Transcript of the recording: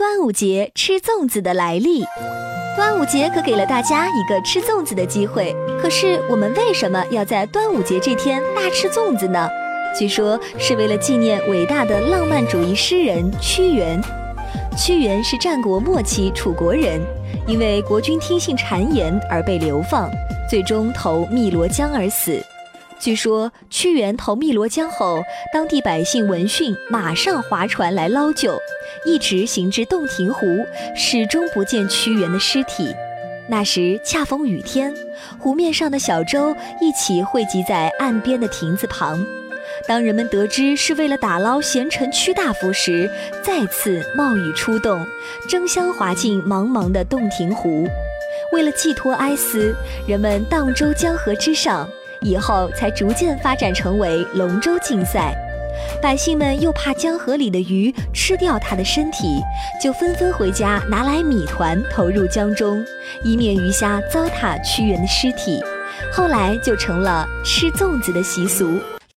端午节吃粽子的来历。端午节可给了大家一个吃粽子的机会，可是我们为什么要在端午节这天大吃粽子呢？据说是为了纪念伟大的浪漫主义诗人屈原。屈原是战国末期楚国人，因为国君听信谗言而被流放，最终投汨罗江而死。据说屈原投汨罗江后，当地百姓闻讯，马上划船来捞救，一直行至洞庭湖，始终不见屈原的尸体。那时恰逢雨天，湖面上的小舟一起汇集在岸边的亭子旁。当人们得知是为了打捞贤臣屈大夫时，再次冒雨出动，争相划进茫茫的洞庭湖。为了寄托哀思，人们荡舟江河之上。以后才逐渐发展成为龙舟竞赛，百姓们又怕江河里的鱼吃掉他的身体，就纷纷回家拿来米团投入江中，以免鱼虾糟蹋屈原的尸体。后来就成了吃粽子的习俗。